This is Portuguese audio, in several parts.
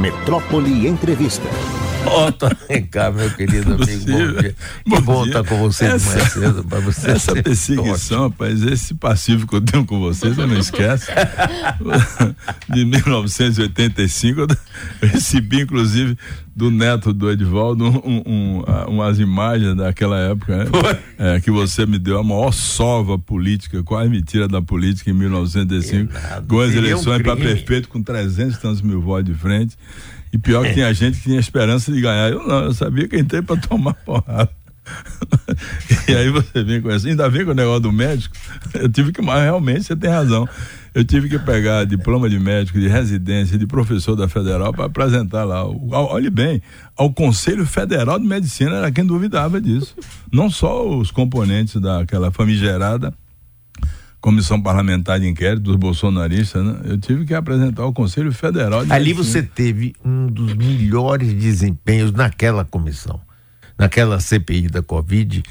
Metrópole Entrevista. Otto cá, meu querido amigo. Bom dia. Bom que bom estar com você essa, de manhã cedo para você. Essa perseguição, rapaz, esse passivo que eu tenho com vocês, eu não esqueço. de 1985, eu recebi, inclusive, do neto do Edvaldo um, um, umas imagens daquela época, né? é, que você me deu a maior sova política, quase me tira da política em 1905, com as eleições um para prefeito com 300 e tantos mil votos de frente. E pior que tinha gente que tinha esperança de ganhar. Eu não, eu sabia que entrei para tomar porrada. e aí você vem com isso. Ainda vem com o negócio do médico. Eu tive que, mas realmente você tem razão. Eu tive que pegar diploma de médico, de residência, de professor da federal para apresentar lá. Olhe bem, ao Conselho Federal de Medicina era quem duvidava disso. Não só os componentes daquela famigerada comissão parlamentar de inquérito dos bolsonaristas, né? Eu tive que apresentar ao Conselho Federal. De Ali você teve um dos melhores desempenhos naquela comissão, naquela CPI da Covid.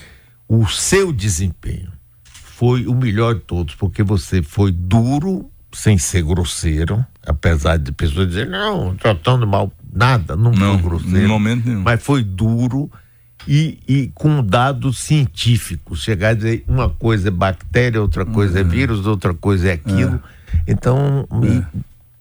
O seu desempenho foi o melhor de todos, porque você foi duro, sem ser grosseiro, apesar de pessoas dizerem, não, tratando mal, nada, não, não foi grosseiro. momento nenhum. Mas foi duro e, e com dados científicos. Chegar a dizer uma coisa é bactéria, outra coisa é uhum. vírus, outra coisa é aquilo. É. Então, é.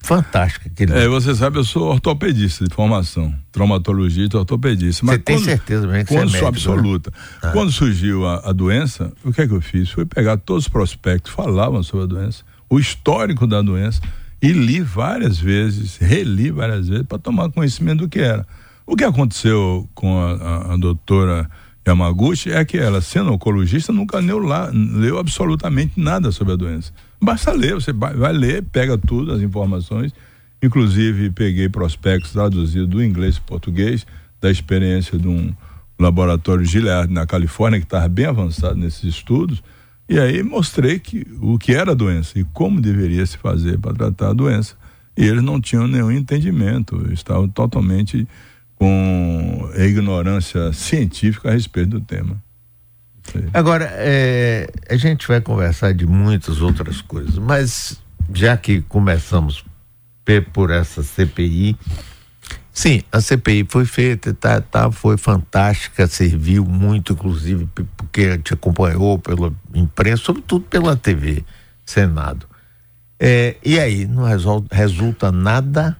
fantástico. Aquele... É, você sabe, eu sou ortopedista de formação, traumatologista e ortopedista. Mas você tem certeza mesmo que quando você é médico, absoluta. Né? Quando surgiu a, a doença, o que é que eu fiz? Foi pegar todos os prospectos falavam sobre a doença, o histórico da doença, e li várias vezes, reli várias vezes, para tomar conhecimento do que era. O que aconteceu com a, a, a doutora Yamaguchi é que ela, sendo oncologista, nunca leu, lá, leu absolutamente nada sobre a doença. Basta ler, você vai, ler, pega tudo, as informações. Inclusive, peguei prospectos traduzidos do inglês para português, da experiência de um laboratório Gilead na Califórnia, que estava bem avançado nesses estudos. E aí mostrei que, o que era a doença e como deveria se fazer para tratar a doença. E eles não tinham nenhum entendimento, estavam totalmente com ignorância científica a respeito do tema. Agora, é, a gente vai conversar de muitas outras coisas, mas já que começamos por essa CPI, sim, a CPI foi feita, tá, tá, foi fantástica, serviu muito, inclusive, porque a gente acompanhou pela imprensa, sobretudo pela TV, Senado. É, e aí, não resulta nada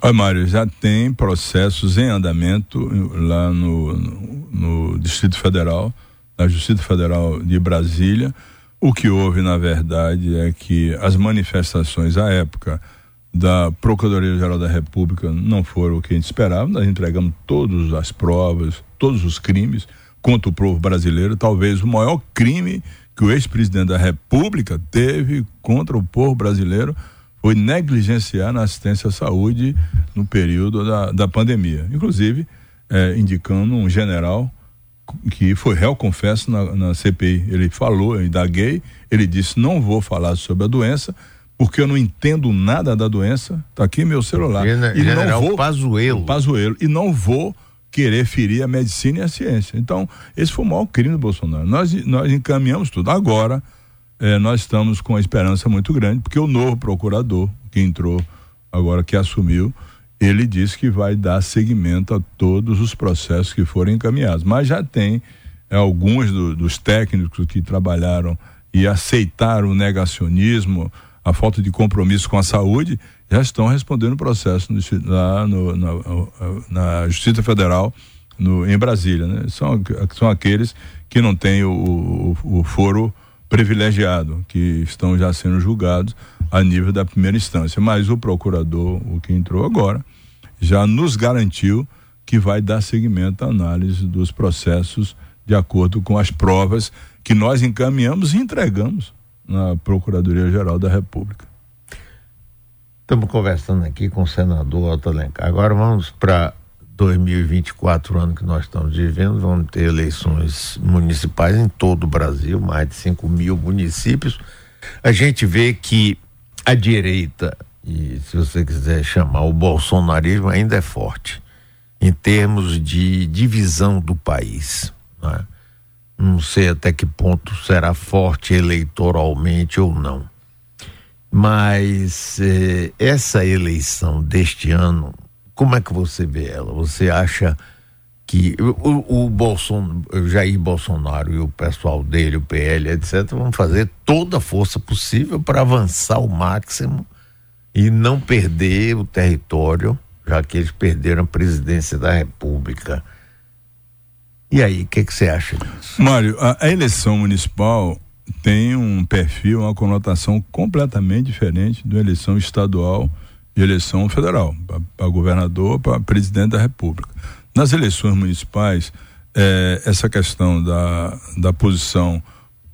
Olha, Mário, já tem processos em andamento lá no, no, no, Distrito Federal, na Justiça Federal de Brasília. O que houve, na verdade, é que as manifestações à época da Procuradoria-Geral da República não foram o que a gente esperava. Nós entregamos todas as provas, todos os crimes contra o povo brasileiro. Talvez o maior crime que o ex-presidente da República teve contra o povo brasileiro foi negligenciar na assistência à saúde no período da, da pandemia. Inclusive, é, indicando um general que foi réu, confesso, na, na CPI. Ele falou, eu indaguei, ele disse: não vou falar sobre a doença, porque eu não entendo nada da doença. Está aqui meu celular. Gener, e general não vou, Pazuello. Pazuello. E não vou querer ferir a medicina e a ciência. Então, esse foi o maior crime do Bolsonaro. Nós, nós encaminhamos tudo. Agora, é, nós estamos com uma esperança muito grande, porque o novo procurador que entrou agora, que assumiu, ele disse que vai dar seguimento a todos os processos que forem encaminhados. Mas já tem é, alguns do, dos técnicos que trabalharam e aceitaram o negacionismo, a falta de compromisso com a saúde, já estão respondendo o processo no, lá no, na, na, Justiça Federal no, em Brasília. Né? São, são aqueles que não têm o, o, o foro privilegiado, que estão já sendo julgados a nível da primeira instância. Mas o procurador, o que entrou agora, já nos garantiu que vai dar seguimento à análise dos processos de acordo com as provas que nós encaminhamos e entregamos na Procuradoria-Geral da República. Estamos conversando aqui com o senador Otto Alencar. Agora vamos para 2024, ano que nós estamos vivendo, vamos ter eleições municipais em todo o Brasil, mais de 5 mil municípios. A gente vê que a direita, e se você quiser chamar o bolsonarismo, ainda é forte em termos de divisão do país. Né? Não sei até que ponto será forte eleitoralmente ou não. Mas eh, essa eleição deste ano como é que você vê ela? Você acha que o, o Bolson, o Jair Bolsonaro e o pessoal dele, o PL, etc., vão fazer toda a força possível para avançar ao máximo e não perder o território, já que eles perderam a presidência da República. E aí, o que, que você acha disso? Mário, a, a, eleição municipal tem um perfil, uma conotação completamente diferente da eleição estadual e eleição federal, para governador, para presidente da República. Nas eleições municipais, eh, essa questão da, da posição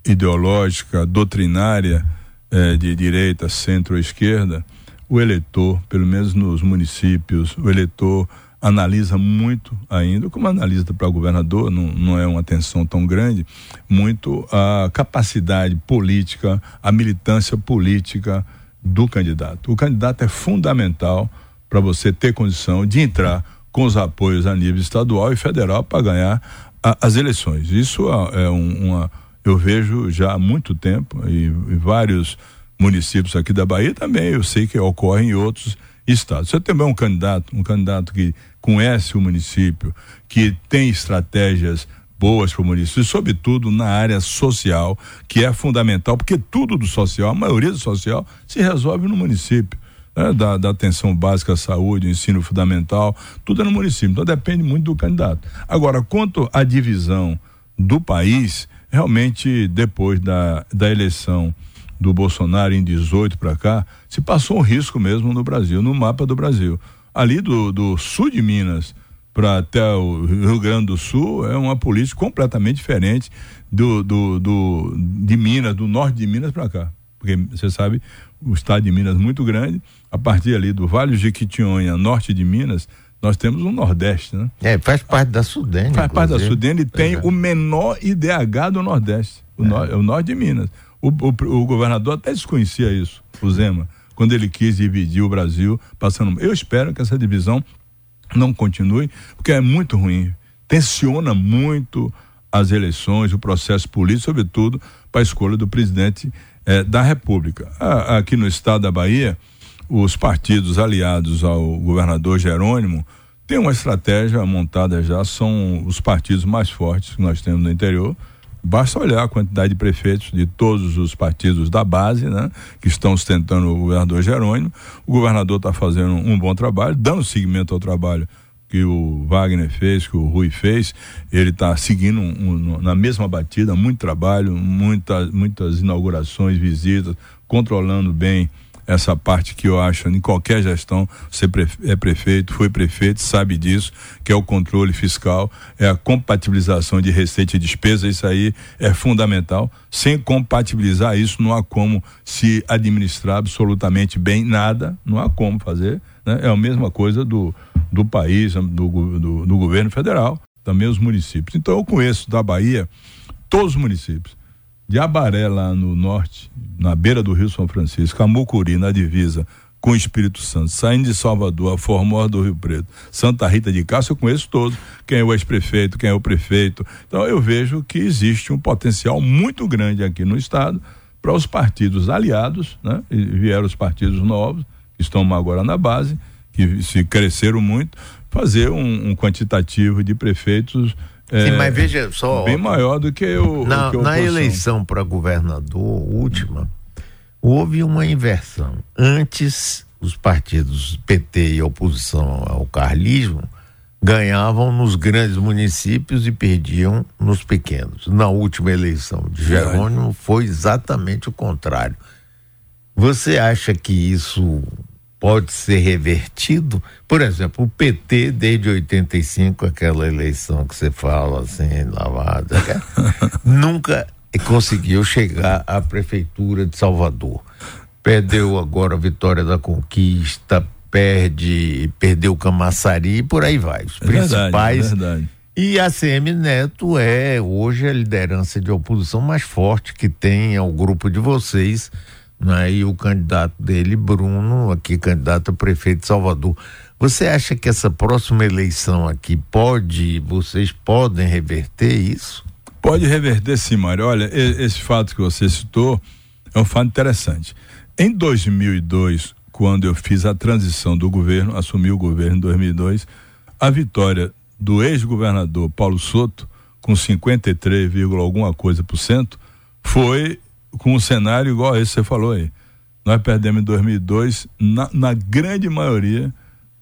ideológica, doutrinária, eh, de direita, centro ou esquerda, o eleitor, pelo menos nos municípios, o eleitor analisa muito ainda, como analisa para governador, não, não é uma tensão tão grande, muito a capacidade política, a militância política do candidato. O candidato é fundamental para você ter condição de entrar com os apoios a nível estadual e federal para ganhar a, as eleições. Isso é, é um, uma. Eu vejo já há muito tempo, e, e vários municípios aqui da Bahia também, eu sei que ocorre em outros estados. Você também é um candidato, um candidato que conhece o município, que tem estratégias boas para o município, e sobretudo na área social, que é fundamental, porque tudo do social, a maioria do social, se resolve no município né, da, da, atenção básica à saúde, ensino fundamental, tudo é no município. Então depende muito do candidato. Agora, quanto à divisão do país, realmente depois da, da eleição do Bolsonaro em 18 para cá, se passou um risco mesmo no Brasil, no mapa do Brasil. Ali do, do sul de Minas para até o Rio Grande do Sul é uma política completamente diferente do, do, do de Minas, do norte de Minas para cá. Porque você sabe, o estado de Minas é muito grande, a partir ali do Vale do Jequitinhonha, norte de Minas, nós temos um Nordeste, né? É, faz parte da Sudene. Faz parte da Sudene e tem é. o menor IDH do Nordeste, o, é. no, o norte de Minas. O, o, o, governador até desconhecia isso, o Zema, quando ele quis dividir o Brasil, passando. Eu espero que essa divisão não continue, porque é muito ruim. Tensiona muito as eleições, o processo político, sobretudo para a escolha do presidente eh, da República. aqui no estado da Bahia, os partidos aliados ao governador Jerônimo têm uma estratégia montada já, são os partidos mais fortes que nós temos no interior. Basta olhar a quantidade de prefeitos de todos os partidos da base, né, que estão sustentando o governador Jerônimo. O governador está fazendo um bom trabalho, dando seguimento ao trabalho que o Wagner fez, que o Rui fez, ele está seguindo um, um, na mesma batida, muito trabalho, muita, muitas inaugurações, visitas, controlando bem essa parte que eu acho em qualquer gestão, você é prefeito, foi prefeito, sabe disso, que é o controle fiscal, é a compatibilização de receita e despesa, isso aí é fundamental. Sem compatibilizar isso, não há como se administrar absolutamente bem nada, não há como fazer. Né? É a mesma coisa do, do país, do, do, do governo federal, também os municípios. Então eu conheço da Bahia todos os municípios de Abaré, lá no norte, na beira do Rio São Francisco, a Mucuri, na divisa com o Espírito Santo, saindo de Salvador, a Formosa do Rio Preto, Santa Rita de Castro, eu conheço todos, quem é o ex-prefeito, quem é o prefeito. Então eu vejo que existe um potencial muito grande aqui no estado para os partidos aliados, né? E vieram os partidos novos, que estão agora na base, que se cresceram muito, fazer um, um quantitativo de prefeitos é, Sim, mas veja só. Bem maior do que o. Na, que na eleição para governador última, houve uma inversão. Antes, os partidos PT e oposição ao carlismo ganhavam nos grandes municípios e perdiam nos pequenos. Na última eleição de Jerônimo foi exatamente o contrário. Você acha que isso pode ser revertido. Por exemplo, o PT, desde 85, aquela eleição que você fala assim, lavada, né? nunca conseguiu chegar à prefeitura de Salvador. Perdeu agora a vitória da conquista, perde, perdeu Camaçari e por aí vai. Os é principais. Verdade, é verdade. E a CM Neto é hoje a liderança de oposição mais forte que tem ao grupo de vocês né? e o candidato dele, Bruno, aqui candidato a prefeito de Salvador. Você acha que essa próxima eleição aqui pode, vocês podem reverter isso? Pode reverter sim, Mário. Olha, esse fato que você citou é um fato interessante. Em 2002, quando eu fiz a transição do governo, assumi o governo em 2002, a vitória do ex-governador Paulo Soto, com 53, alguma coisa por cento, foi com um cenário igual a esse que você falou aí. Nós perdemos em 2002, na, na grande maioria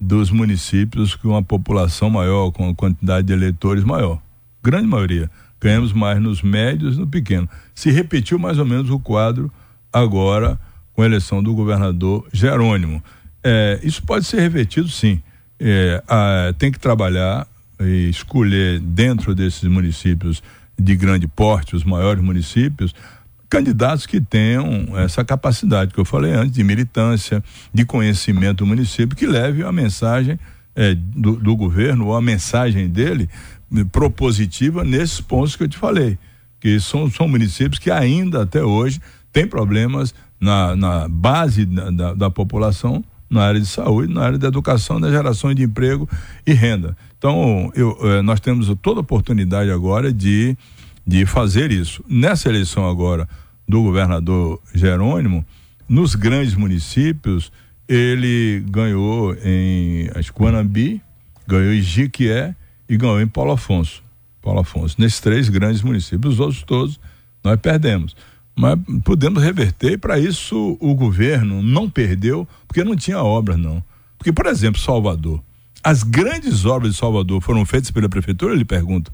dos municípios com uma população maior, com uma quantidade de eleitores maior. Grande maioria. Ganhamos mais nos médios e no pequeno. Se repetiu mais ou menos o quadro agora com a eleição do governador Jerônimo. É, isso pode ser revertido, sim. É, a, tem que trabalhar e escolher dentro desses municípios de grande porte, os maiores municípios, candidatos que tenham essa capacidade que eu falei antes, de militância, de conhecimento do município, que leve a mensagem é, do, do, governo, ou a mensagem dele né, propositiva nesses pontos que eu te falei. Que são, são municípios que ainda até hoje têm problemas na, na base da, da, da população, na área de saúde, na área da educação, na geração de emprego e renda. Então, eu, eh, nós temos toda a oportunidade agora de, de fazer isso. Nessa eleição agora do governador Jerônimo, nos grandes municípios, ele ganhou em Asquanambi, ganhou em Jiquié e ganhou em Paulo Afonso. Paulo Afonso, nesses três grandes municípios, os outros todos nós perdemos. Mas podemos reverter, para isso o governo não perdeu, porque não tinha obras, não. Porque, por exemplo, Salvador. As grandes obras de Salvador foram feitas pela prefeitura, ele pergunta.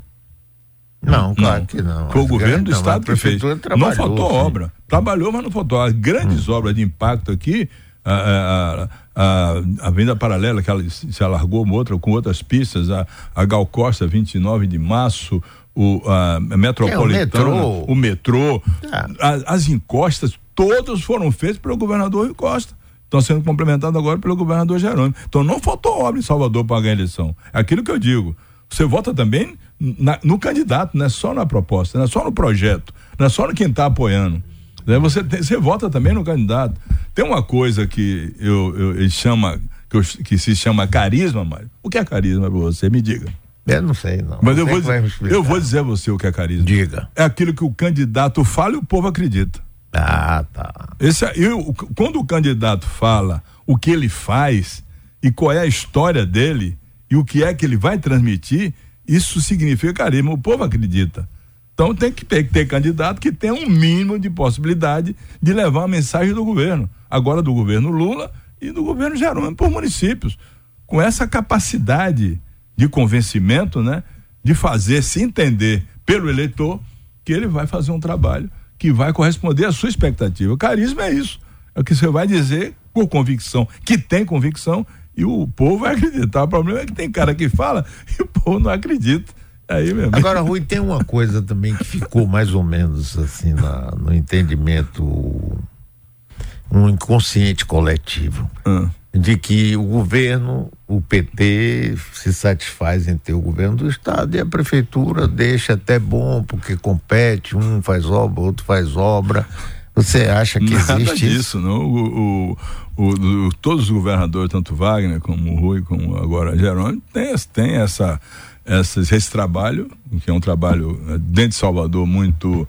Não, claro não. que não. Foi o governo do estado que fez. Não faltou sim. obra. Trabalhou, mas não faltou. As grandes hum. obras de impacto aqui, a, a, a, a Avenida Paralela, que ela se alargou outra, com outras pistas, a, a Gal Costa, 29 de março, o a Metropolitana, é, o metrô, o metrô é. as encostas, todas foram feitas pelo governador Rui Costa estão sendo complementados agora pelo governador Jerônimo. Então não faltou obra em Salvador para ganhar a eleição. É aquilo que eu digo. Você vota também na, no candidato, não é só na proposta, não é só no projeto, não é só no quem está apoiando. Né? Você, tem, você vota também no candidato. Tem uma coisa que eu, eu, ele chama, que, eu, que se chama carisma, Mário. O que é carisma para você? Me diga. Eu não sei, não. Mas não eu, vou, eu vou dizer a você o que é carisma. Diga. É aquilo que o candidato fala e o povo acredita. Ah, tá. Esse, eu, quando o candidato fala o que ele faz e qual é a história dele e o que é que ele vai transmitir, isso significa carisma. O povo acredita. Então tem que ter, ter candidato que tenha um mínimo de possibilidade de levar a mensagem do governo. Agora do governo Lula e do governo Jerônimo por municípios. Com essa capacidade de convencimento, né? De fazer se entender pelo eleitor que ele vai fazer um trabalho que vai corresponder à sua expectativa. Carisma é isso. É o que você vai dizer com convicção, que tem convicção e o povo vai acreditar. O problema é que tem cara que fala e o povo não acredita. Aí mesmo. Agora, Rui, tem uma coisa também que ficou mais ou menos assim na, no entendimento, um inconsciente coletivo. Ah de que o governo, o PT, se satisfaz em ter o governo do Estado e a prefeitura deixa até bom, porque compete, um faz obra, outro faz obra. Você acha que Nada existe disso, isso? não? O, o, o, todos os governadores, tanto Wagner como Rui, como agora Jerônimo, tem, tem essa, essa, esse trabalho, que é um trabalho eh, dentro de Salvador muito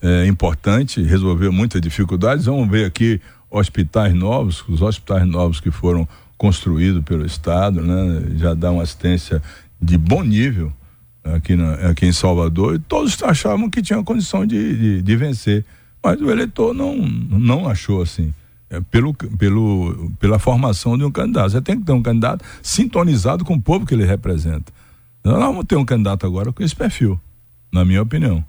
é, importante, resolveu muitas dificuldades. Vamos ver aqui hospitais novos, os hospitais novos que foram construídos pelo Estado, né, já dão assistência de bom nível aqui, na, aqui em Salvador, e todos achavam que tinham condição de, de, de vencer. Mas o eleitor não, não achou assim. É, pelo, pelo, pela formação de um candidato. Você tem que ter um candidato sintonizado com o povo que ele representa. Nós vamos ter um candidato agora com esse perfil, na minha opinião.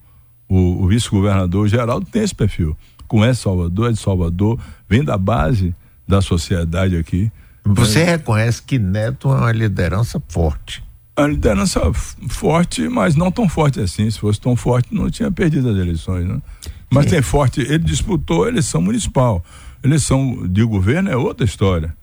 O, o vice-governador Geraldo tem esse perfil conhece Salvador, é de Salvador, vem da base da sociedade aqui. Você é. reconhece que Neto é uma liderança forte. A liderança forte, mas não tão forte assim. Se fosse tão forte, não tinha perdido as eleições, né? Mas Sim. tem forte, ele disputou a eleição municipal. Eleição de governo é outra história.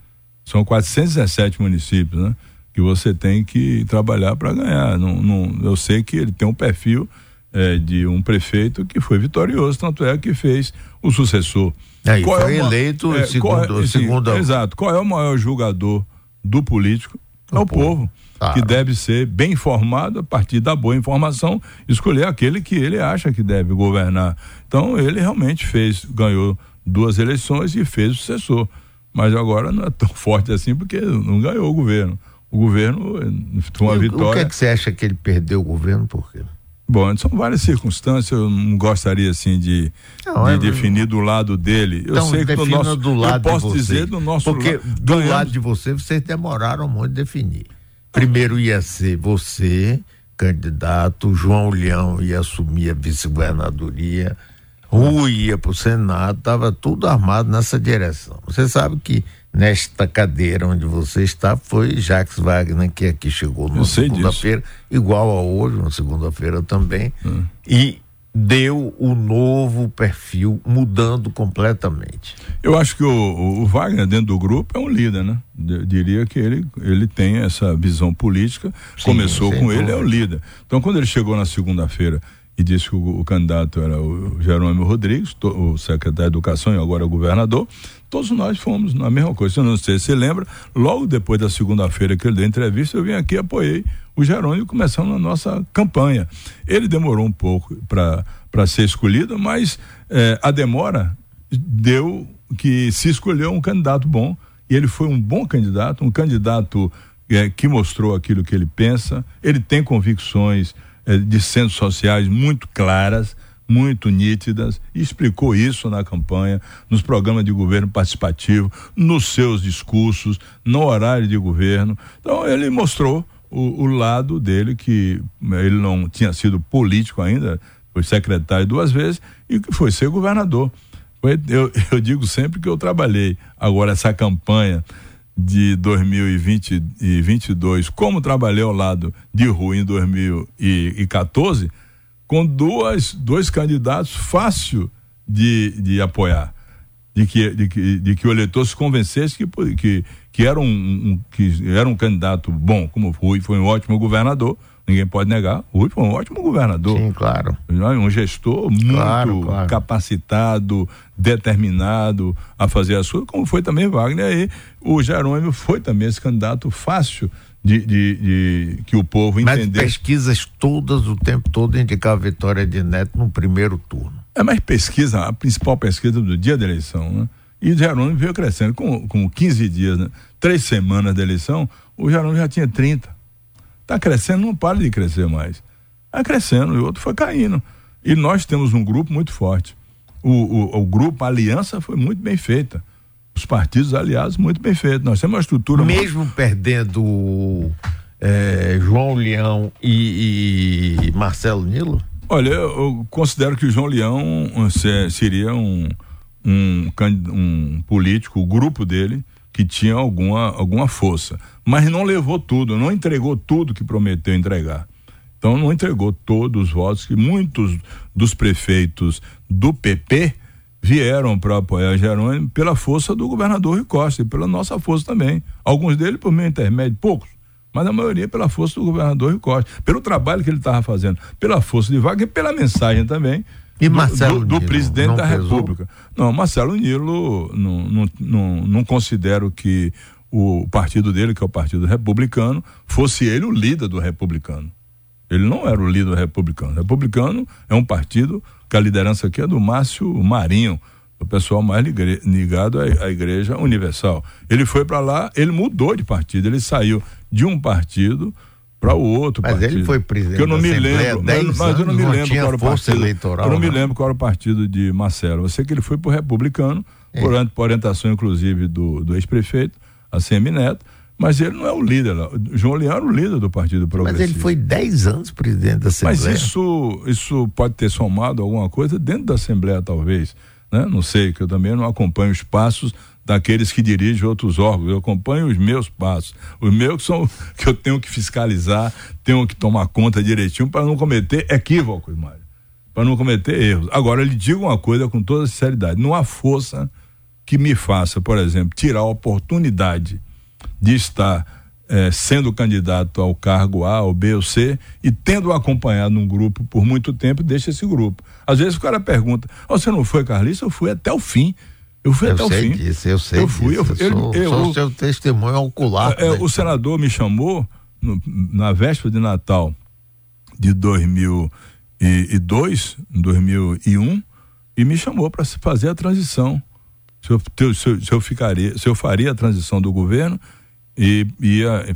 São 417 municípios, né? Que você tem que trabalhar para ganhar. Não, não, eu sei que ele tem um perfil é, de um prefeito que foi vitorioso, tanto é que fez o sucessor. Aí, qual foi é uma, eleito é, segundo, é, segundo... Exato. Qual é o maior julgador do político? é o povo. povo claro. Que deve ser bem informado a partir da boa informação, escolher aquele que ele acha que deve governar. Então, ele realmente fez, ganhou duas eleições e fez o sucessor. mas agora não é tão forte assim porque não ganhou o governo. O governo foi uma e vitória. O que é que você acha que ele perdeu o governo por quê? Bom, são várias circunstâncias, eu não gostaria assim de, não, de é... definir do lado dele. Eu então, sei que do nosso, do lado eu posso dizer do nosso Porque lado. do ganhamos... lado de você, vocês demoraram muito a definir. Primeiro ia ser você, candidato, João Leão ia assumir a vice-governadoria, Rui ia para o Senado, estava tudo armado nessa direção. Você sabe que nesta cadeira onde você está foi Jacques Wagner, que aqui chegou na segunda-feira, igual a hoje, na segunda-feira também, hum. e deu o novo perfil, mudando completamente. Eu acho que o, o, Wagner, dentro do grupo, é um líder, né? Eu diria que ele, ele tem essa visão política, Sim, começou com ele, é o líder. Então, quando ele chegou na segunda-feira e disse que o, o, candidato era o Jerônimo Rodrigues, to, o secretário de Educação e agora o governador, todos nós fomos na mesma coisa. Eu não sei se você lembra, logo depois da segunda-feira que ele deu entrevista, eu vim aqui e apoiei o Jerônimo começando a nossa campanha. Ele demorou um pouco para ser escolhido, mas eh, a demora deu que se escolheu um candidato bom e ele foi um bom candidato, um candidato eh, que mostrou aquilo que ele pensa, ele tem convicções eh, de centros sociais muito claras, muito nítidas, explicou isso na campanha, nos programas de governo participativo, nos seus discursos, no horário de governo. Então ele mostrou o, o lado dele que eh, ele não tinha sido político ainda, foi secretário duas vezes e que foi ser governador. Eu, eu digo sempre que eu trabalhei agora essa campanha de 2020 e 22, como trabalhei ao lado de Rui em 2014, com duas, dois candidatos fácil de, de apoiar, de que, de, que, de que o eleitor se convencesse que, que, que, era um, um, que era um candidato bom, como Rui foi um ótimo governador, ninguém pode negar, Rui foi um ótimo governador. Sim, claro. Um gestor muito claro, claro. capacitado, determinado a fazer a sua, como foi também Wagner. E o Jerônimo foi também esse candidato fácil de, de, de, que o povo entendeu. Mas pesquisas todas o tempo todo indicavam a vitória de Neto no primeiro turno. É, mas pesquisa, a principal pesquisa do dia da eleição, né? E o Jerônimo veio crescendo. Com, com 15 dias, né? Três semanas da eleição, o Jerônimo já tinha 30. Está crescendo, não para de crescer mais. Está crescendo, e o outro foi caindo. E nós temos um grupo muito forte. O, o, o grupo, a aliança foi muito bem feita os partidos aliados muito bem feitos. Nós temos uma estrutura. Mesmo muito... perdendo é, João Leão e, e, Marcelo Nilo? Olha, eu considero que o João Leão seria um, um, um político, o grupo dele, que tinha alguma, alguma força. Mas não levou tudo, não entregou tudo que prometeu entregar. Então não entregou todos os votos que muitos dos prefeitos do PP vieram para apoiar Jerônimo pela força do governador Rui Costa e pela nossa força também. Alguns deles por meio intermédio, poucos, mas a maioria pela força do governador Rui Costa, pelo trabalho que ele estava fazendo, pela força de Wagner e pela mensagem também e do, Marcelo do, do Nilo, presidente da pesou? República. Não, Marcelo Nilo, não, não, não, não considero que o partido dele, que é o Partido Republicano, fosse ele o líder do republicano. Ele não era o líder republicano. O republicano é um partido que a liderança aqui é do Márcio Marinho, o pessoal mais ligado à, Igreja Universal. Ele foi para lá, ele mudou de partido, ele saiu de um partido para o outro mas partido. ele foi presidente eu não me lembro, mas, mas eu não me lembro qual era o partido. Eleitoral, eu não, me lembro qual era o partido de Marcelo. Eu sei que ele foi para o republicano, é. por, por orientação inclusive do, do ex-prefeito, a Neto mas ele não é o líder. João Leão era o líder do Partido Progressista. Mas ele foi 10 anos presidente da Assembleia. Mas isso, isso pode ter somado alguma coisa dentro da Assembleia, talvez. Né? Não sei, que eu também não acompanho os passos daqueles que dirigem outros órgãos. Eu acompanho os meus passos. Os meus são que eu tenho que fiscalizar, tenho que tomar conta direitinho para não cometer equívocos, Mário. Para não cometer erros. Agora, lhe digo uma coisa com toda sinceridade: não há força que me faça, por exemplo, tirar a oportunidade de estar é, sendo candidato ao cargo A, ou B ou C, e tendo acompanhado um grupo por muito tempo, deixa esse grupo. Às vezes o cara pergunta: oh, você não foi carlista? Eu fui até o fim. Eu fui eu até o fim. Disso, eu sei eu fui, disso. Eu, eu, eu, sou, eu, seu testemunho ocular. É, né? O senador me chamou no, na véspera de Natal de 2002, 2001, e me chamou para fazer a transição se eu, se se eu ficaria, se eu faria a transição do governo e ia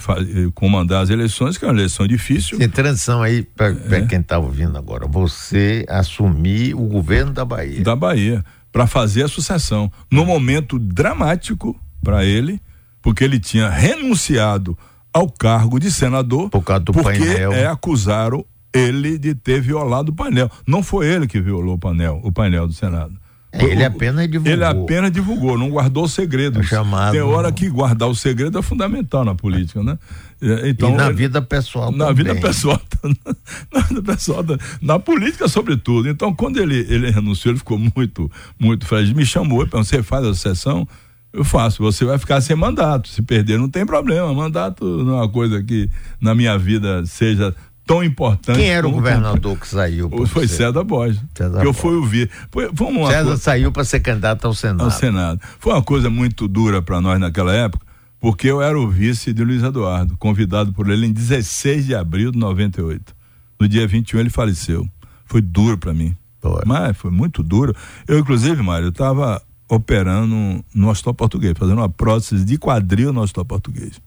comandar as eleições, que é uma eleição difícil. Tem transição aí, para é. quem está ouvindo agora, você assumir o governo da Bahia. Da Bahia, para fazer a sucessão. No momento dramático para ele, porque ele tinha renunciado ao cargo de senador. Por causa do porque painel. É, acusaram ele de ter violado o painel. Não foi ele que violou o painel, o painel do Senado. É, ele apenas divulgou. Ele apenas divulgou, não guardou o segredo. É chamado, Tem hora que guardar o segredo é fundamental na política, né? É, então, e na ele, vida pessoal na também. vida pessoal na vida pessoal na política sobretudo então quando ele ele renunciou ele ficou muito muito feliz me chamou e você faz a sessão eu faço você vai ficar sem mandato se perder não tem problema mandato não é uma coisa que na minha vida seja tão importante. Quem era o governador que saiu? Foi você? César Borges. César que eu fui ouvir. Foi, foi César coisa, saiu para ser candidato ao Senado. Ao Senado. Foi uma coisa muito dura para nós naquela época, porque eu era o vice de Luiz Eduardo, convidado por ele em 16 de abril de 98. No dia 21 ele faleceu. Foi duro para mim. Foi. Mas foi muito duro. Eu, inclusive, Mário, estava operando no hospital português, fazendo uma prótese de quadril no hospital português.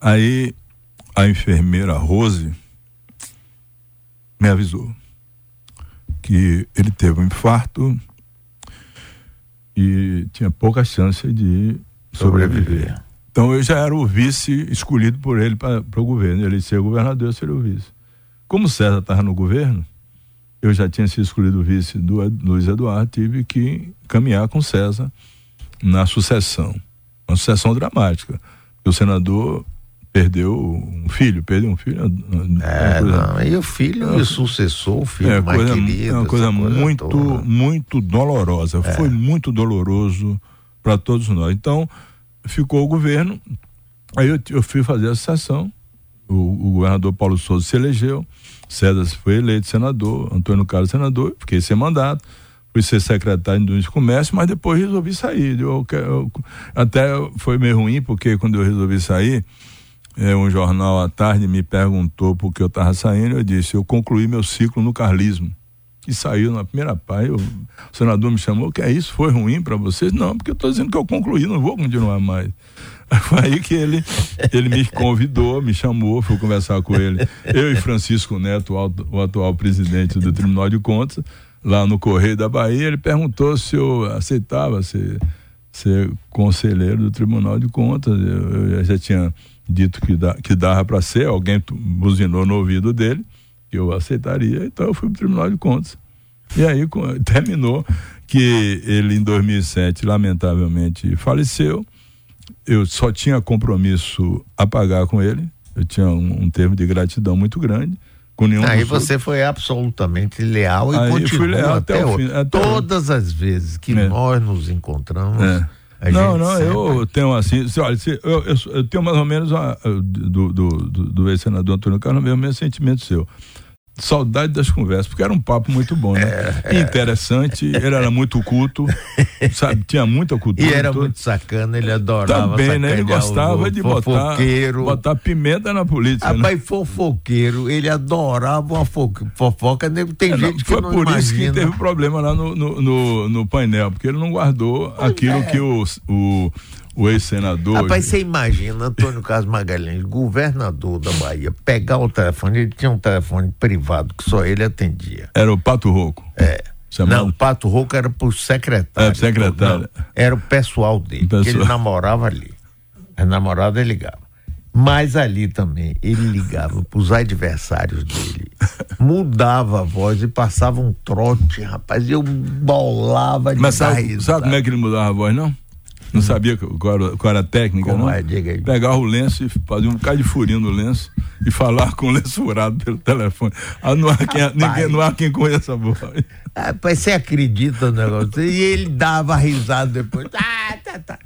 Aí a enfermeira Rose, me avisou que ele teve um infarto e tinha pouca chance de sobreviver. Então eu já era o vice escolhido por ele para o governo. Ele ser governador, eu seria o vice. Como César estava no governo, eu já tinha sido escolhido vice do Luiz Eduardo, tive que caminhar com César na sucessão. Uma sucessão dramática. O senador perdeu um filho, perdeu um filho. É, coisa, não, e o filho e o sucessor, o filho é, mais coisa, querido. É uma coisa, coisa muito, toda. muito dolorosa. É. Foi muito doloroso para todos nós. Então, ficou o governo, aí eu, eu fui fazer a sessão, o, o, governador Paulo Souza se elegeu, César foi eleito senador, Antônio Carlos senador, fiquei sem mandato fui ser secretário de Indústria e Comércio, mas depois resolvi sair. Eu, eu, até foi meio ruim, porque quando eu resolvi sair, é, um jornal à tarde me perguntou por que eu estava saindo, eu disse, eu concluí meu ciclo no carlismo. E saiu na primeira página, o senador me chamou, que é isso? Foi ruim para vocês? Não, porque eu estou dizendo que eu concluí, não vou continuar mais. Foi aí que ele, ele me convidou, me chamou, fui conversar com ele. Eu e Francisco Neto, o, atual presidente do Tribunal de Contas, lá no Correio da Bahia, ele perguntou se eu aceitava ser, ser conselheiro do Tribunal de Contas. Eu, eu já tinha dito que, dá, que dava para ser, alguém buzinou no ouvido dele, que eu aceitaria, então eu fui para o Tribunal de Contas. E aí terminou que ele em 2007 lamentavelmente faleceu. Eu só tinha compromisso a pagar com ele. Eu tinha um, um termo de gratidão muito grande. Com nenhum aí você outros. foi absolutamente leal e aí continua leal até, até o fim. Até Todas as vezes que é. nós nos encontramos, é a não, não, eu tenho assim, olha, eu, eu, eu, tenho mais ou menos a, do, do, do, do ex-senador Antônio Carlos, o mesmo sentimento seu saudade das conversas, porque era um papo muito bom, né? É, é. Interessante, ele era muito culto, sabe? Tinha muita cultura. E era muito sacana, ele adorava Também, né? Ele gostava de botar, botar pimenta na política. Rapaz, né? fofoqueiro, ele adorava uma fofoca, tem é, gente que foi não por imagina. isso que teve problema lá no, no, no, no painel, porque ele não guardou pois aquilo é. que o, o o ex-senador. Rapaz, você imagina Antônio Carlos Magalhães, governador da Bahia, pegar o telefone, ele tinha um telefone privado que só ele atendia. Era o Pato Rouco. É. Chamado... Não, o Pato Rouco era pro secretário. É, secretário. Não, era o pessoal dele, o pessoal. que ele namorava ali. A namorada ele ligava. Mas ali também, ele ligava para os adversários dele, mudava a voz e passava um trote, rapaz. Eu bolava de Mas sabe, sabe como é que ele mudava a voz, não? Não sabia qual era, qual era a técnica, Como não? É? Diga aí. Pegar o lenço e fazer um bocado de furinho no lenço e falar com o lenço furado pelo telefone. Ah, não, há quem, ninguém, não há quem conheça a voz. Rapaz, você acredita no negócio? E ele dava risada depois. Ah, tá, tá.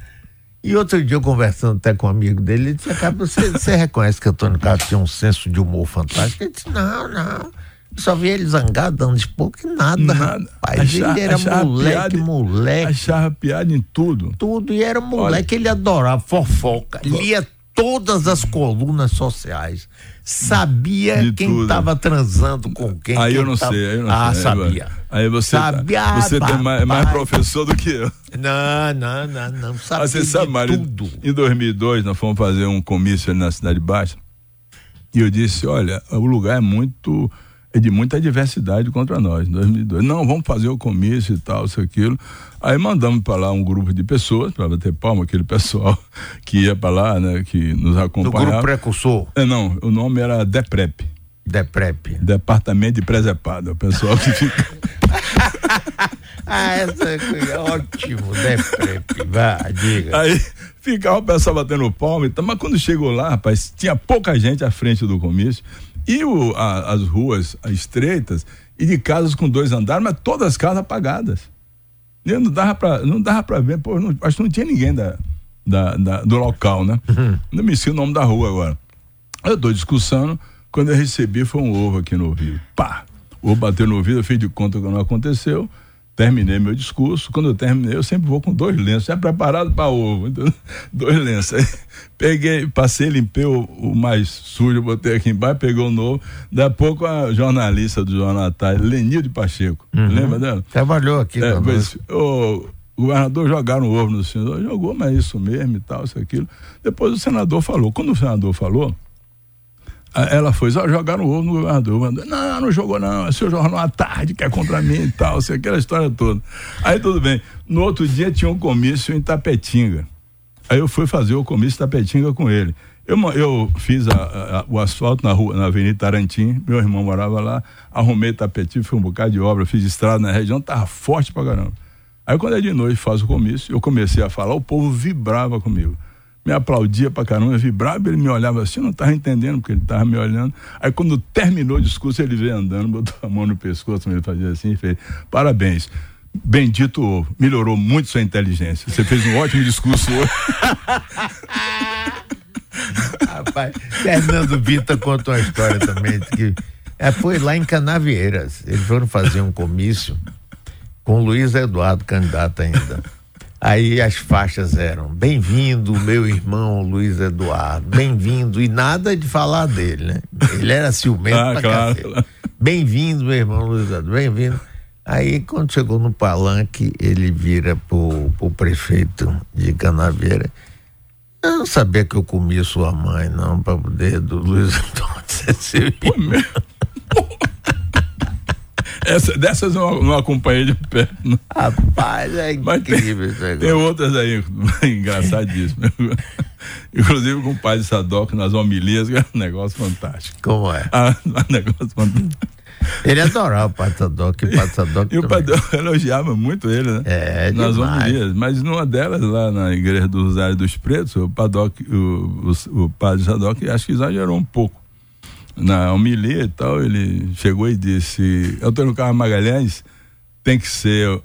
E outro dia, eu conversando até com um amigo dele, ele disse: você, você reconhece que Antônio Carlos tinha um senso de humor fantástico? Ele disse: Não, não. Só vi ele zangado, dando de pouco e nada. Nada. Rapaz, ele era moleque, piada, moleque. Achava piada em tudo. Tudo. E era moleque, Olha, ele adorava fofoca. Lia todas as colunas sociais. Sabia De quem estava transando com quem. Aí quem eu não tava... sei, aí eu não ah, sei. sabia. Aí você, tá- sabia, você tem mais, mais professor do que eu. Não, não, não, não. Sabia Ah, você sabe, Mário, tudo. em 2002 nós fomos fazer um comício ali na Cidade Baixa e eu disse, olha, o lugar é muito, de muita diversidade contra nós, em 2002. Não, vamos fazer o comício e tal, isso, aquilo. Aí mandamos para lá um grupo de pessoas, para bater palma, aquele pessoal que ia para lá, né, que nos Do acompanhava. grupo precursor, É, não, o nome era DEPREP, DEPREP. Departamento de Presepada, o pessoal que fica... Ah, essa é ótimo, DEPREP. Vai, diga. Aí ficava o pessoal batendo palma e tal, mas quando chegou lá, rapaz, tinha pouca gente à frente do comício e o, a- as ruas estreitas e de casas com dois andares, mas todas as casas apagadas. E não dava pra, não dava pra ver, pô, não- acho que não tinha ninguém da, da- da- do local, né? Não me esqueci o nome da rua agora. Eu tô discussando, quando eu recebi foi um ovo aqui no ouvido. Pá! O ovo bateu no ouvido, eu fiz de conta que não aconteceu. Terminei meu discurso. Quando eu terminei, eu sempre vou com dois lenços, já preparado para ovo. Então, dois lenços. Aí, peguei, passei, limpei o, o mais sujo, botei aqui embaixo, pegou o novo. Da pouco a jornalista do Jornal à Tarde, Lenilde Pacheco, lembra dela? Trabalhou aqui É, pois, o governador jogaram ovo no senador, jogou, mas é isso mesmo e tal, isso, aquilo. Depois o senador falou. Quando o senador falou, ela foi, ó, jogaram o ovo no governador. Governador, não, não jogou não, é seu jornal à tarde, que é contra mim e tal, assim, aquela história toda. Aí tudo bem. No outro dia tinha um comício em Tapetinga. Aí eu fui fazer o comício em Tapetinga com ele. Eu, eu fiz a- a- o asfalto na, rua, na Avenida Tarantim, meu irmão morava lá, arrumei tapetinho, fiz um bocado de obra, fiz estrada na região, tava forte pra caramba. Aí quando é de noite faz o comício, eu comecei a falar, o povo vibrava comigo. Me aplaudia pra caramba, vibrava, ele me olhava assim, eu não tava entendendo, porque ele tava me olhando. Aí quando terminou o discurso, ele veio andando, botou a mão no pescoço, ele fazia assim e fez, parabéns. Bendito ovo, melhorou muito sua inteligência. Você fez um ótimo discurso hoje. Rapaz, Fernando Vita contou uma história também que é, foi lá em Canavieiras. Eles foram fazer um comício com o Luiz Eduardo, candidato ainda. Aí as faixas eram: bem-vindo, meu irmão Luiz Eduardo, bem-vindo, e nada de falar dele, né? Ele era ciumento Ah, pra claro, cacete. Bem-vindo, meu irmão Luiz Eduardo, bem-vindo. Aí, quando chegou no palanque, ele vira pro, pro prefeito de Canavieira. Eu não sabia que eu comia sua mãe, não, para poder do Luiz Eduardo ser seu irmão. Essa, dessas eu não, não acompanhei de perto. não. Rapaz, é Mas tem, incrível esse tem negócio. outras aí, engraçadíssimas. Inclusive com o pai de Sadoc nas homilias, que é um negócio fantástico. Como é? Ah, um negócio fantástico. Ele adorava o Patadok, o Patadok E o elogiava muito ele, né? É, Nas demais. homilias. Mas numa delas, lá na igreja do Rosário dos Pretos, o, Padoc, o, o, o padre Sadoc acho que exagerou um pouco. Na homilia e tal, ele chegou e disse: Antônio Carlos Magalhães tem que ser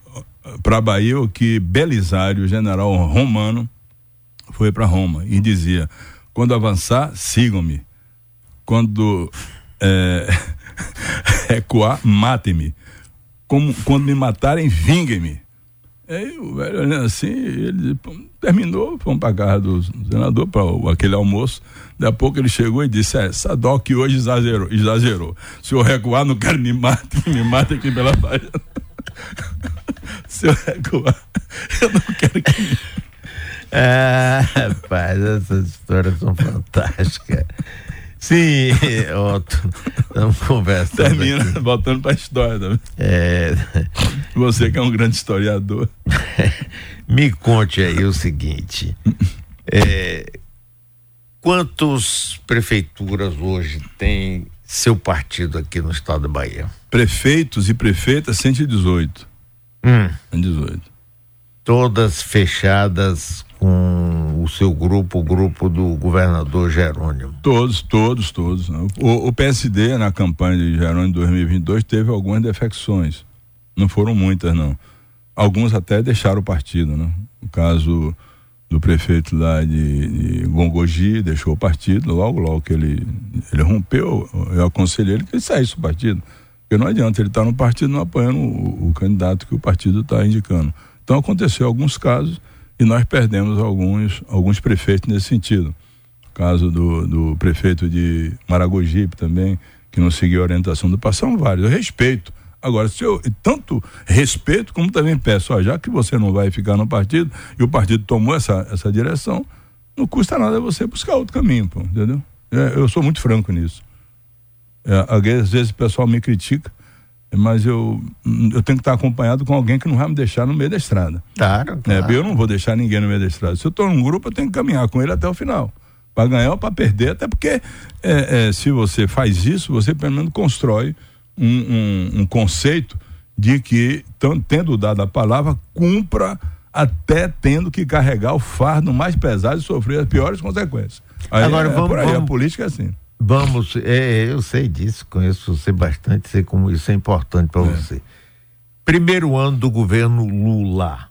para Bahia o que Belisário, o general romano, foi para Roma e dizia: quando avançar, sigam-me. Quando é, recuar, matem-me. Quando me matarem, vinguem-me. Aí o velho olhando assim, ele terminou, fomos para casa do senador, para aquele almoço. Daqui a pouco ele chegou e disse: É, Sadoc hoje exagerou, exagerou. Se eu recuar, não quero me mate, me mate aqui pela página. Se eu recuar, eu não quero que me Ah, rapaz, essas histórias são fantásticas. Sim, Otto, estamos conversando. termina aqui. voltando para a história. Vendo? É, Você que é um grande historiador. me conte aí o seguinte: é, quantas prefeituras hoje tem seu partido aqui no estado da Bahia? Prefeitos e prefeitas, 118. Hum, 118. todas fechadas com o seu grupo, o grupo do governador Jerônimo. Todos, todos, todos. né? O, o PSD, na campanha de Jerônimo 2022, teve algumas defecções. Não foram muitas, não. Alguns até deixaram o partido, né? O caso do prefeito lá de, de Gongogi deixou o partido, logo, logo que ele, ele rompeu, eu aconselhei ele que ele saísse do partido. Porque não adianta ele estar no partido não apoiando o, o candidato que o partido está indicando. Então aconteceu alguns casos e nós perdemos alguns, alguns prefeitos nesse sentido. O caso do, do prefeito de Maragogipe também, que não seguiu a orientação do passado, são vários. Eu respeito. Agora, se eu tanto respeito, como também peço, ó, já que você não vai ficar no partido, e o partido tomou essa, essa direção, não custa nada você buscar outro caminho, pô, entendeu? É, eu sou muito franco nisso. É, às vezes o pessoal me critica, mas eu, eu tenho que estar acompanhado com alguém que não vai me deixar no meio da estrada. Claro, é, claro. É, eu não vou deixar ninguém no meio da estrada. Se eu estou num grupo, eu tenho que caminhar com ele até o final. Para ganhar ou para perder, até porque é, é, se você faz isso, você pelo menos constrói um, um, um conceito de que, tendo dado a palavra, cumpra até tendo que carregar o fardo mais pesado e sofrer as piores consequências. Aí, Agora é, vamos, por aí, vamos, a política é assim. Vamos, é, eu sei disso, conheço você bastante, sei como isso é importante para é. você. Primeiro ano do governo Lula.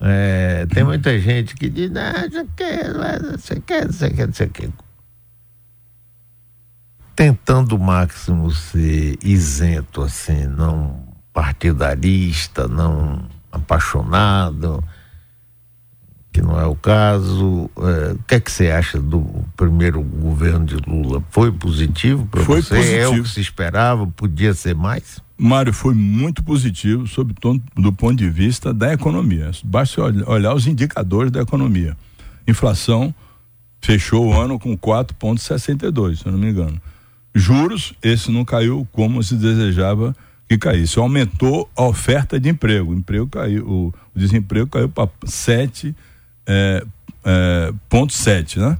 É, tem muita gente que diz, não, você quer, você quer, você quer, você quer. Tentando o máximo ser isento, assim, não partidarista, não apaixonado, que não é o caso. É, o que é que você acha do primeiro governo de Lula? Foi positivo para você? Positivo. É o que se esperava? Podia ser mais? Mário, foi muito positivo sob do ponto de vista da economia. Basta olhar os indicadores da economia. Inflação fechou o ano com 4,62, se eu não me engano. Juros, esse não caiu como se desejava que caísse. Aumentou a oferta de emprego. O emprego caiu, o, desemprego caiu para 7,7, é, é, ponto sete, né?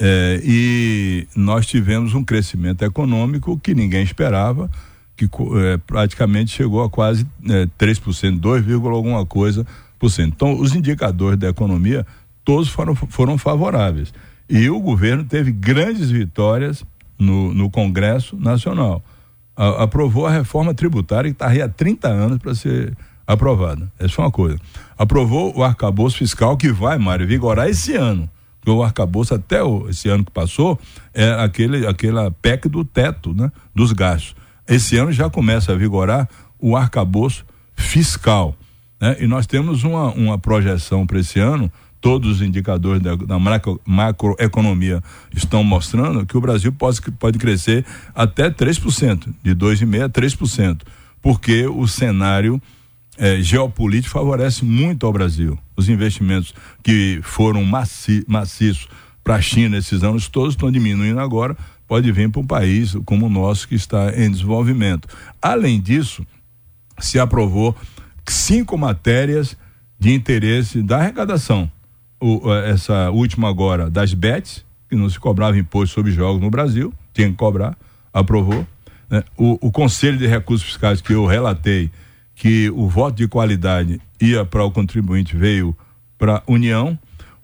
É, e nós tivemos um crescimento econômico que ninguém esperava, que é, praticamente chegou a quase é, 3%, 2, alguma coisa por cento. Então, os indicadores da economia todos foram, foram favoráveis. E o governo teve grandes vitórias no, no Congresso Nacional. A, aprovou a reforma tributária que está aí há 30 anos para ser aprovada. Essa foi uma coisa. Aprovou o arcabouço fiscal que vai, Mário, vigorar esse ano. Porque o arcabouço até o, esse ano que passou é aquele, aquela PEC do teto, né? Dos gastos. Esse ano já começa a vigorar o arcabouço fiscal. Né? E nós temos uma, uma projeção para esse ano todos os indicadores da, da macro, macroeconomia estão mostrando que o Brasil pode, pode crescer até 3%, de 2,5% a 3%, porque o cenário eh, geopolítico favorece muito ao Brasil. Os investimentos que foram maci, maciços para a China esses anos todos estão diminuindo agora, pode vir para um país como o nosso que está em desenvolvimento. Além disso, se aprovou cinco matérias de interesse da arrecadação o, essa última agora das bets, que não se cobrava imposto sobre jogos no Brasil, tinha que cobrar, aprovou. Né? O, o Conselho de Recursos Fiscais que eu relatei que o voto de qualidade ia para o contribuinte veio para a União.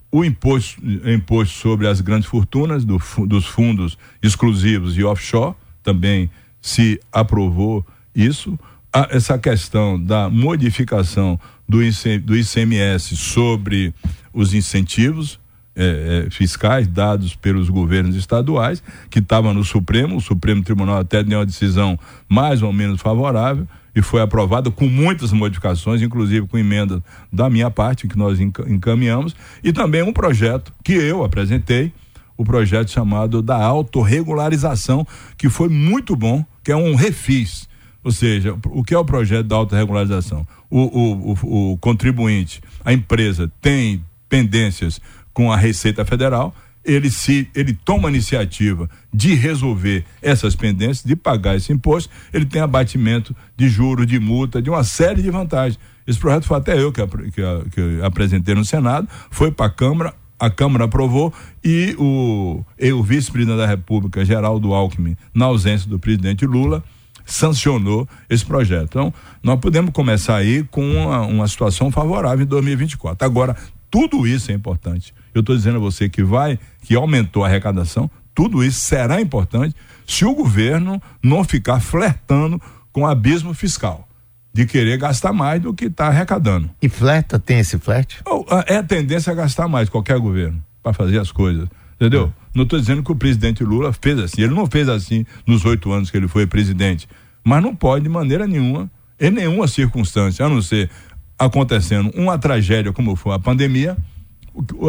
O imposto, imposto sobre as grandes fortunas do, dos fundos exclusivos e offshore também se aprovou isso. A, essa questão da modificação do, do ICMS sobre os incentivos é, é, fiscais dados pelos governos estaduais, que estava no Supremo, o Supremo Tribunal até deu uma decisão mais ou menos favorável e foi aprovada com muitas modificações, inclusive com emenda da minha parte, que nós encaminhamos, e também um projeto que eu apresentei, o projeto chamado da autorregularização, que foi muito bom, que é um refis. Ou seja, o que é o projeto da autorregularização? O, o, o, o contribuinte, a empresa tem pendências com a Receita Federal, ele se ele toma a iniciativa de resolver essas pendências, de pagar esse imposto, ele tem abatimento de juros, de multa, de uma série de vantagens. Esse projeto foi até eu que, que, que apresentei no Senado, foi para a Câmara, a Câmara aprovou e o, o vice-presidente da República, Geraldo Alckmin, na ausência do presidente Lula, sancionou esse projeto. Então, nós podemos começar aí com uma, uma situação favorável em 2024. Agora, tudo isso é importante. Eu estou dizendo a você que vai, que aumentou a arrecadação, tudo isso será importante se o governo não ficar flertando com o abismo fiscal de querer gastar mais do que está arrecadando. E flerta, tem esse flerte? É a tendência a gastar mais, qualquer governo, para fazer as coisas. Entendeu? É. Não estou dizendo que o presidente Lula fez assim. Ele não fez assim nos oito anos que ele foi presidente. Mas não pode, de maneira nenhuma, em nenhuma circunstância, a não ser acontecendo uma tragédia como foi a pandemia,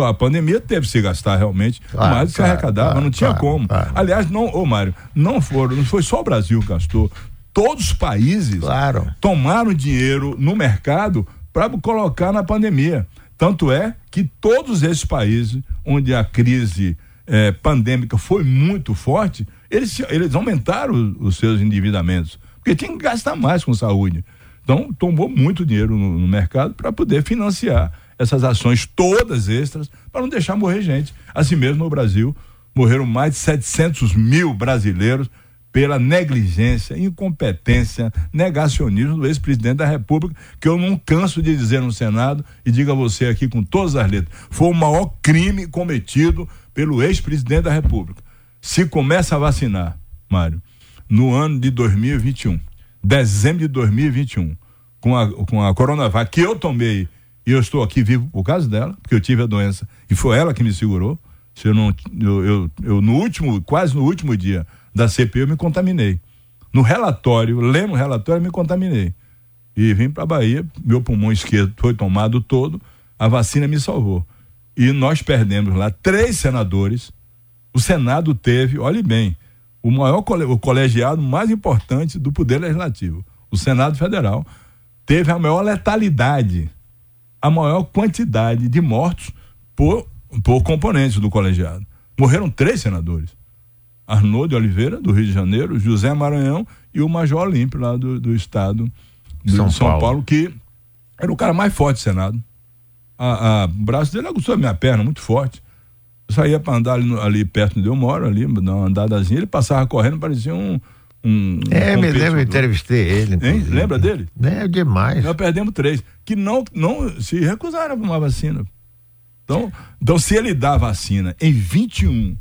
a pandemia teve que se gastar realmente claro, que claro, arrecadava, claro, não tinha como. Aliás, não, ô Mário, não foram, não foi só o Brasil que gastou. Todos os países tomaram dinheiro no mercado para colocar na pandemia. Tanto é que todos esses países onde a crise eh, pandêmica foi muito forte, eles, eles aumentaram os, os seus endividamentos, porque tinha que gastar mais com saúde. Então, tomou muito dinheiro no, no mercado para poder financiar essas ações todas extras, para não deixar morrer gente. Assim mesmo no Brasil, morreram mais de 700 mil brasileiros pela negligência, incompetência, negacionismo do ex-presidente da República, que eu não canso de dizer no Senado e diga a você aqui com todas as letras, foi o maior crime cometido pelo ex-presidente da República. Se começa a vacinar, Mário, no ano de 2021, dezembro de 2021, com a, com a Coronavac, que eu tomei e eu estou aqui vivo por causa dela, porque eu tive a doença e foi ela que me segurou. Se eu não, eu, eu, eu no último, quase no último dia da CPI, eu me contaminei. No relatório, lendo o relatório, eu me contaminei. E vim para a Bahia, meu pulmão esquerdo foi tomado todo, a vacina me salvou. E nós perdemos lá três senadores. O Senado teve, olhe bem, o maior o colegiado mais importante do Poder Legislativo, o Senado Federal, teve a maior letalidade, a maior quantidade de mortos por, por componentes do colegiado. Morreram três senadores. Arnaud de Oliveira, do Rio de Janeiro, José Maranhão e o Major Olímpio, lá do, do estado de São, São Paulo. Paulo. que era o cara mais forte do Senado. A, a, o braço dele aguçou a minha perna, muito forte. Saía para andar ali, ali, perto onde eu moro, ali, dar uma andadazinha, ele passava correndo, parecia um. um é, um me lembro, eu entrevistei ele. Lembra dele? É demais. Nós perdemos três, que não, não se recusaram a tomar vacina. Então, então, se ele dá vacina em 21,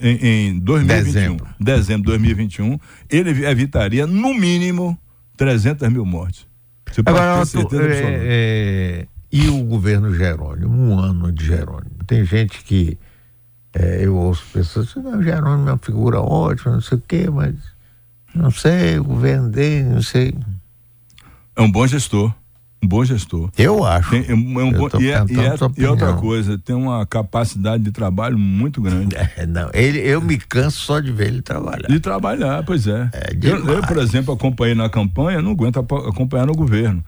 em, em 2021, dezembro. dezembro de 2021, ele evitaria, no mínimo, 300 mil mortes. Você pode Agora, ter certeza é, é, e o governo Jerônimo, um ano de Jerônimo? Tem gente que é, eu ouço pessoas dizendo, não, Jerônimo é uma figura ótima, não sei o quê, mas não sei, o governo dele, não sei. É um bom gestor. Um bom gestor. Eu acho. Tem, é um, é um bom, e, é, e, é, e, outra coisa, tem uma capacidade de trabalho muito grande. É, não, ele, eu me canso só de ver ele trabalhar. De trabalhar, pois é. é eu, eu, por exemplo, acompanhei na campanha, não aguento acompanhar no governo.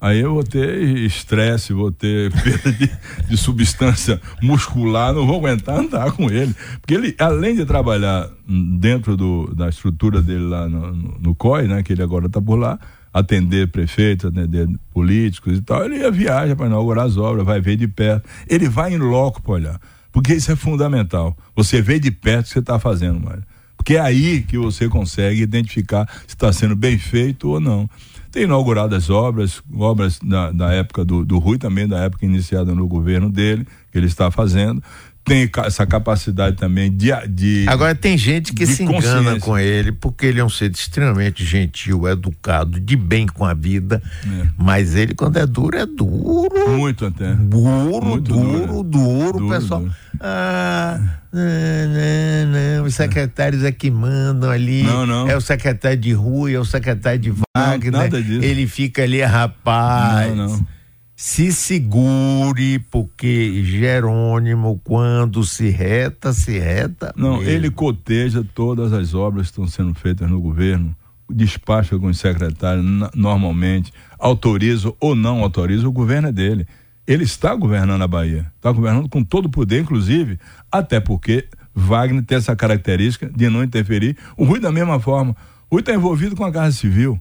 Aí eu vou ter estresse, vou ter perda de, de, substância muscular, não vou aguentar andar com ele. Porque ele, além de trabalhar dentro do, da estrutura dele lá no, no, no COI, né, que ele agora está por lá, atender prefeitos, atender políticos e tal, ele viaja para inaugurar as obras, vai ver de perto. Ele vai em loco para olhar. Porque isso é fundamental. Você vê de perto o que você está fazendo, Mário. Porque é aí que você consegue identificar se está sendo bem feito ou não. Tem inaugurado as obras, obras da, da época do, do Rui, também da época iniciada no governo dele, que ele está fazendo tem essa capacidade também de. de Agora, tem gente que se engana com ele, porque ele é um ser extremamente gentil, educado, de bem com a vida. É. Mas ele, quando é duro, é duro. Muito até. Duro, Muito duro, duro, duro, duro pessoal. Duro. Ah, não, não, não, os secretários é que mandam ali. Não, não. É o secretário de Rui, é o secretário de Wagner. Não, nada disso. Ele fica ali, rapaz. Não, não se segure, porque Jerônimo, quando se reta, se reta. Não, mesmo. ele coteja todas as obras que estão sendo feitas no governo, despacha com os secretários normalmente, autoriza ou não autoriza, o governo é dele. Ele está governando a Bahia, está governando com todo o poder, inclusive, até porque Wagner tem essa característica de não interferir. O Rui, da mesma forma, o Rui está envolvido com a Guerra Civil.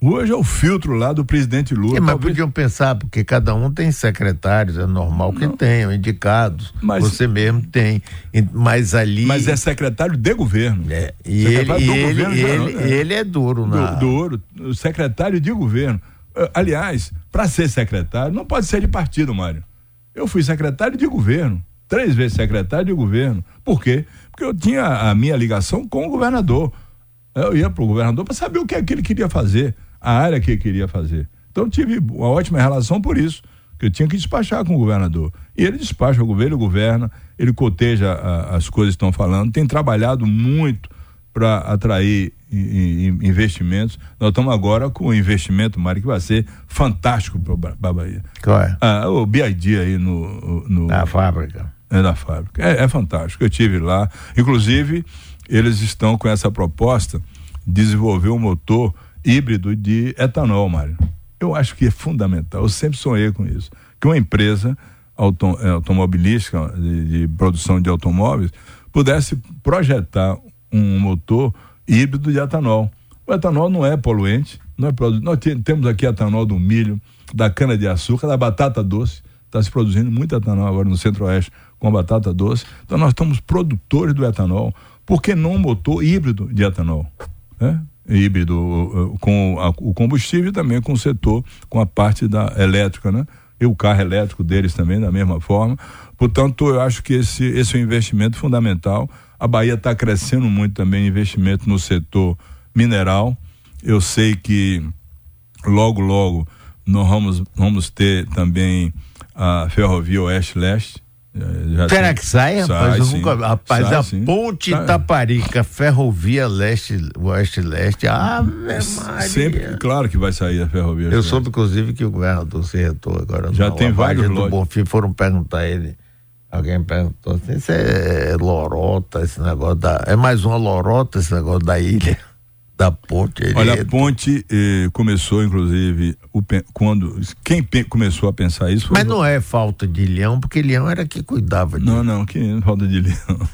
Hoje é o filtro lá do presidente Lula. É, mas talvez... podiam pensar, porque cada um tem secretários, é normal que Não. tenham, indicados. Mas, Você mesmo tem. Mas ali. Mas é secretário de governo. É, e ele, e ele, governo, ele, não, é. ele, é duro, na... Duro, secretário de governo. Eh, aliás, para ser secretário, não pode ser de partido, Mário. Eu fui secretário de governo, três vezes secretário de governo. Por quê? Porque eu tinha a minha ligação com o governador. Eu ia para o governador para saber o que é que ele queria fazer a área que ele queria fazer. Então tive uma ótima relação por isso, que eu tinha que despachar com o governador. E ele despacha o governo, ele governa, ele coteja a, as coisas que estão falando, tem trabalhado muito para atrair investimentos. Nós estamos agora com um investimento, Mário, que vai ser fantástico para a Bahia. Qual é? Ah, o BID aí no, no. Na fábrica. É da fábrica. É, é fantástico. Eu tive lá. Inclusive, eles estão com essa proposta de desenvolver um motor híbrido de etanol, Mário. Eu acho que é fundamental. Eu sempre sonhei com isso. Que uma empresa é, automobilística, de, de produção de automóveis, pudesse projetar um motor híbrido de etanol. O etanol não é poluente, não é nós temos aqui etanol do milho, da cana-de-açúcar, da batata doce. Está se produzindo muito etanol agora no centro-oeste com a batata doce. Então nós estamos produtores do etanol. Por que não um motor híbrido de etanol? Né? Híbrido com a, o combustível e também com o setor, com a parte da elétrica, né? E o carro elétrico deles também, da mesma forma. Portanto, eu acho que esse, esse é um investimento fundamental a Bahia está crescendo muito também investimento no setor mineral. Eu sei que logo, logo nós vamos, vamos ter também a ferrovia Oeste-Leste. Será que sai, rapaz? Sai, nunca, rapaz, sai, a sim. ponte sai. Itaparica, ferrovia leste, oeste-leste, ah, Sempre, claro que vai sair a ferrovia. Eu soube, inclusive, que o governador se retou agora. Já tem vários do Bonfim, foram perguntar a ele Alguém perguntou assim, isso é lorota, esse negócio da. É mais uma lorota esse negócio da ilha, da ponte. Olha, a ponte eh, começou, inclusive, o, quando. Quem começou a pensar isso Mas não é falta de leão, porque leão era que cuidava de. Não, não, que falta de leão.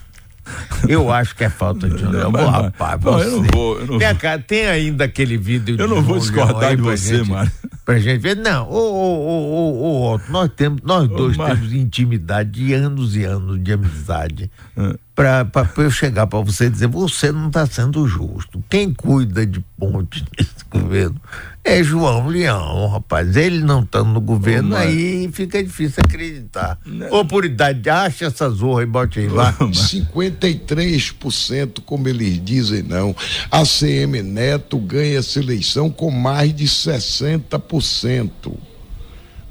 Eu acho que é falta de leão. Mas, rapaz, não, você. Eu não vou. Eu não tem, vou. tem ainda aquele vídeo Eu não vou discordar de você, gente, Mário. Pra gente ver. Não, ô, ô, ô, ô, nós temos, nós dois temos intimidade de anos e anos de amizade. É para eu chegar para você dizer você não está sendo justo. Quem cuida de ponte nesse governo é João Leão, rapaz. Ele não estando no governo, aí fica difícil acreditar. Não. Ô, por idade, acha essa zorra e bote aí lá. 53%, como eles dizem, não. A CM Neto ganha essa eleição com mais de 60%.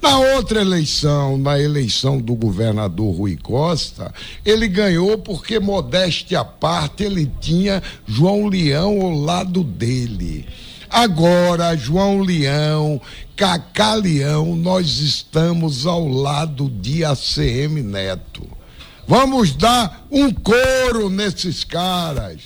Na outra eleição, na eleição do governador Rui Costa, ele ganhou porque, modéstia à parte, ele tinha João Leão ao lado dele. Agora, João Leão, Cacá Leão, nós estamos ao lado de ACM Neto. Vamos dar um coro nesses caras.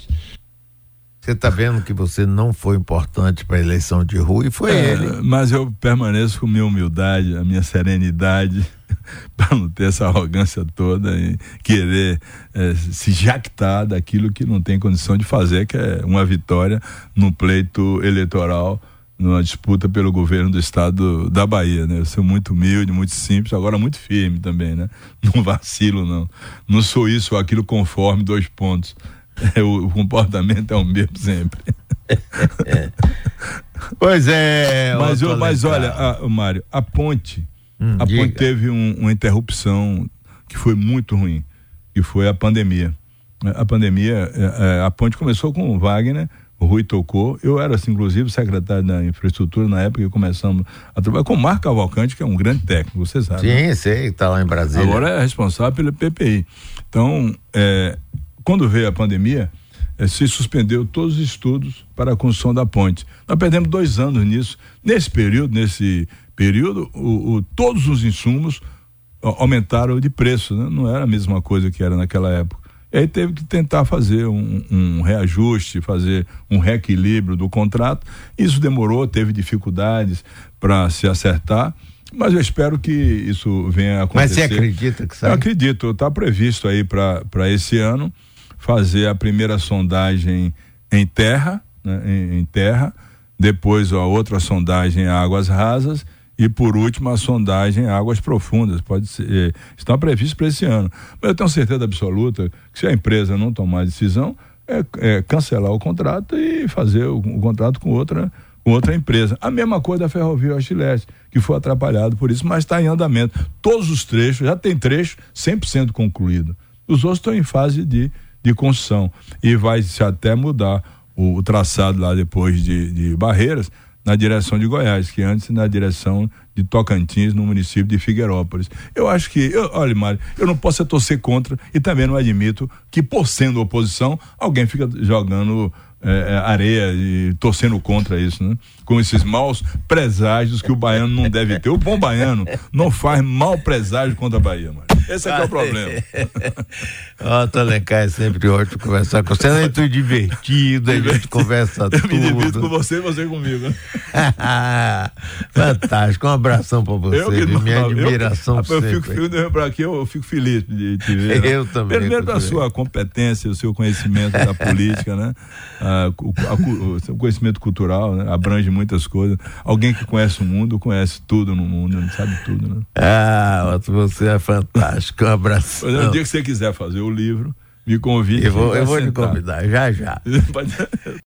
Você está vendo que você não foi importante para a eleição de Rui, foi é, ele. Mas eu permaneço com minha humildade, a minha serenidade, para não ter essa arrogância toda e querer é, se jactar daquilo que não tem condição de fazer, que é uma vitória no pleito eleitoral numa disputa pelo governo do estado da Bahia, né? Eu sou muito humilde, muito simples, agora muito firme também, né? Não vacilo, não. Não sou isso ou aquilo conforme dois pontos. O, comportamento é o mesmo sempre. pois é. Mas, eu, mas olha, a, Mário, a ponte, hum, a diga. ponte teve um, uma interrupção que foi muito ruim, que foi a pandemia. A pandemia, é, é, a ponte começou com o Wagner, o Rui tocou. Eu era, assim, inclusive, secretário da infraestrutura na época que começamos a trabalhar com o Marco Cavalcante, que é um grande técnico, você sabe. Sim, né? sei, está lá em Brasília. Agora é responsável pelo PPI. Então, é, quando veio a pandemia, eh, se suspendeu todos os estudos para a construção da ponte. Nós perdemos dois anos nisso. Nesse período, nesse período, o, o, todos os insumos aumentaram de preço, né? não era a mesma coisa que era naquela época. E aí teve que tentar fazer um, um, reajuste, fazer um reequilíbrio do contrato. Isso demorou, teve dificuldades para se acertar, mas eu espero que isso venha a acontecer. Mas você acredita que sai? Eu acredito, está previsto aí para esse ano fazer a primeira sondagem em terra, né, em, em, terra, depois a outra sondagem em águas rasas e por último a sondagem em águas profundas. Pode ser, eh, está previsto para esse ano. Mas eu tenho certeza absoluta que se a empresa não tomar decisão, é, é cancelar o contrato e fazer o, o, contrato com outra com outra empresa. A mesma coisa da Ferrovia Oeste que foi atrapalhado por isso, mas está em andamento. Todos os trechos, já tem trecho 100% concluído. Os outros estão em fase de de construção. E vai se até mudar o, o traçado lá depois de, de Barreiras, na direção de Goiás, que antes na direção de Tocantins, no município de Figueirópolis. Eu acho que, eu, olha, Mário, eu não posso torcer contra e também não admito que, por sendo oposição, alguém fica jogando é, é, areia e torcendo contra isso, né? Com esses maus preságios que o baiano não deve ter. O bom baiano não faz mau presságio contra a Bahia, mano. Esse é, é o problema. Ó, oh, Tolencar, é sempre ótimo conversar com você. É muito divertido, a gente conversa eu tudo. Eu me divido com você e você comigo. Fantástico, um abração pra você. Eu, que, minha admiração eu, eu, fico, eu, pra aqui, eu fico feliz de te ver. Eu né? também. Primeiro pela sua competência, o seu conhecimento da política, né? Ah, o, a, o, conhecimento cultural, né? Abrange muitas coisas. Alguém que conhece o mundo, conhece tudo no mundo, sabe tudo, né? Ah, você é fantástico. Um abraço. No dia que você quiser fazer o livro, me convide. Eu vou, eu vou te convidar, já, já.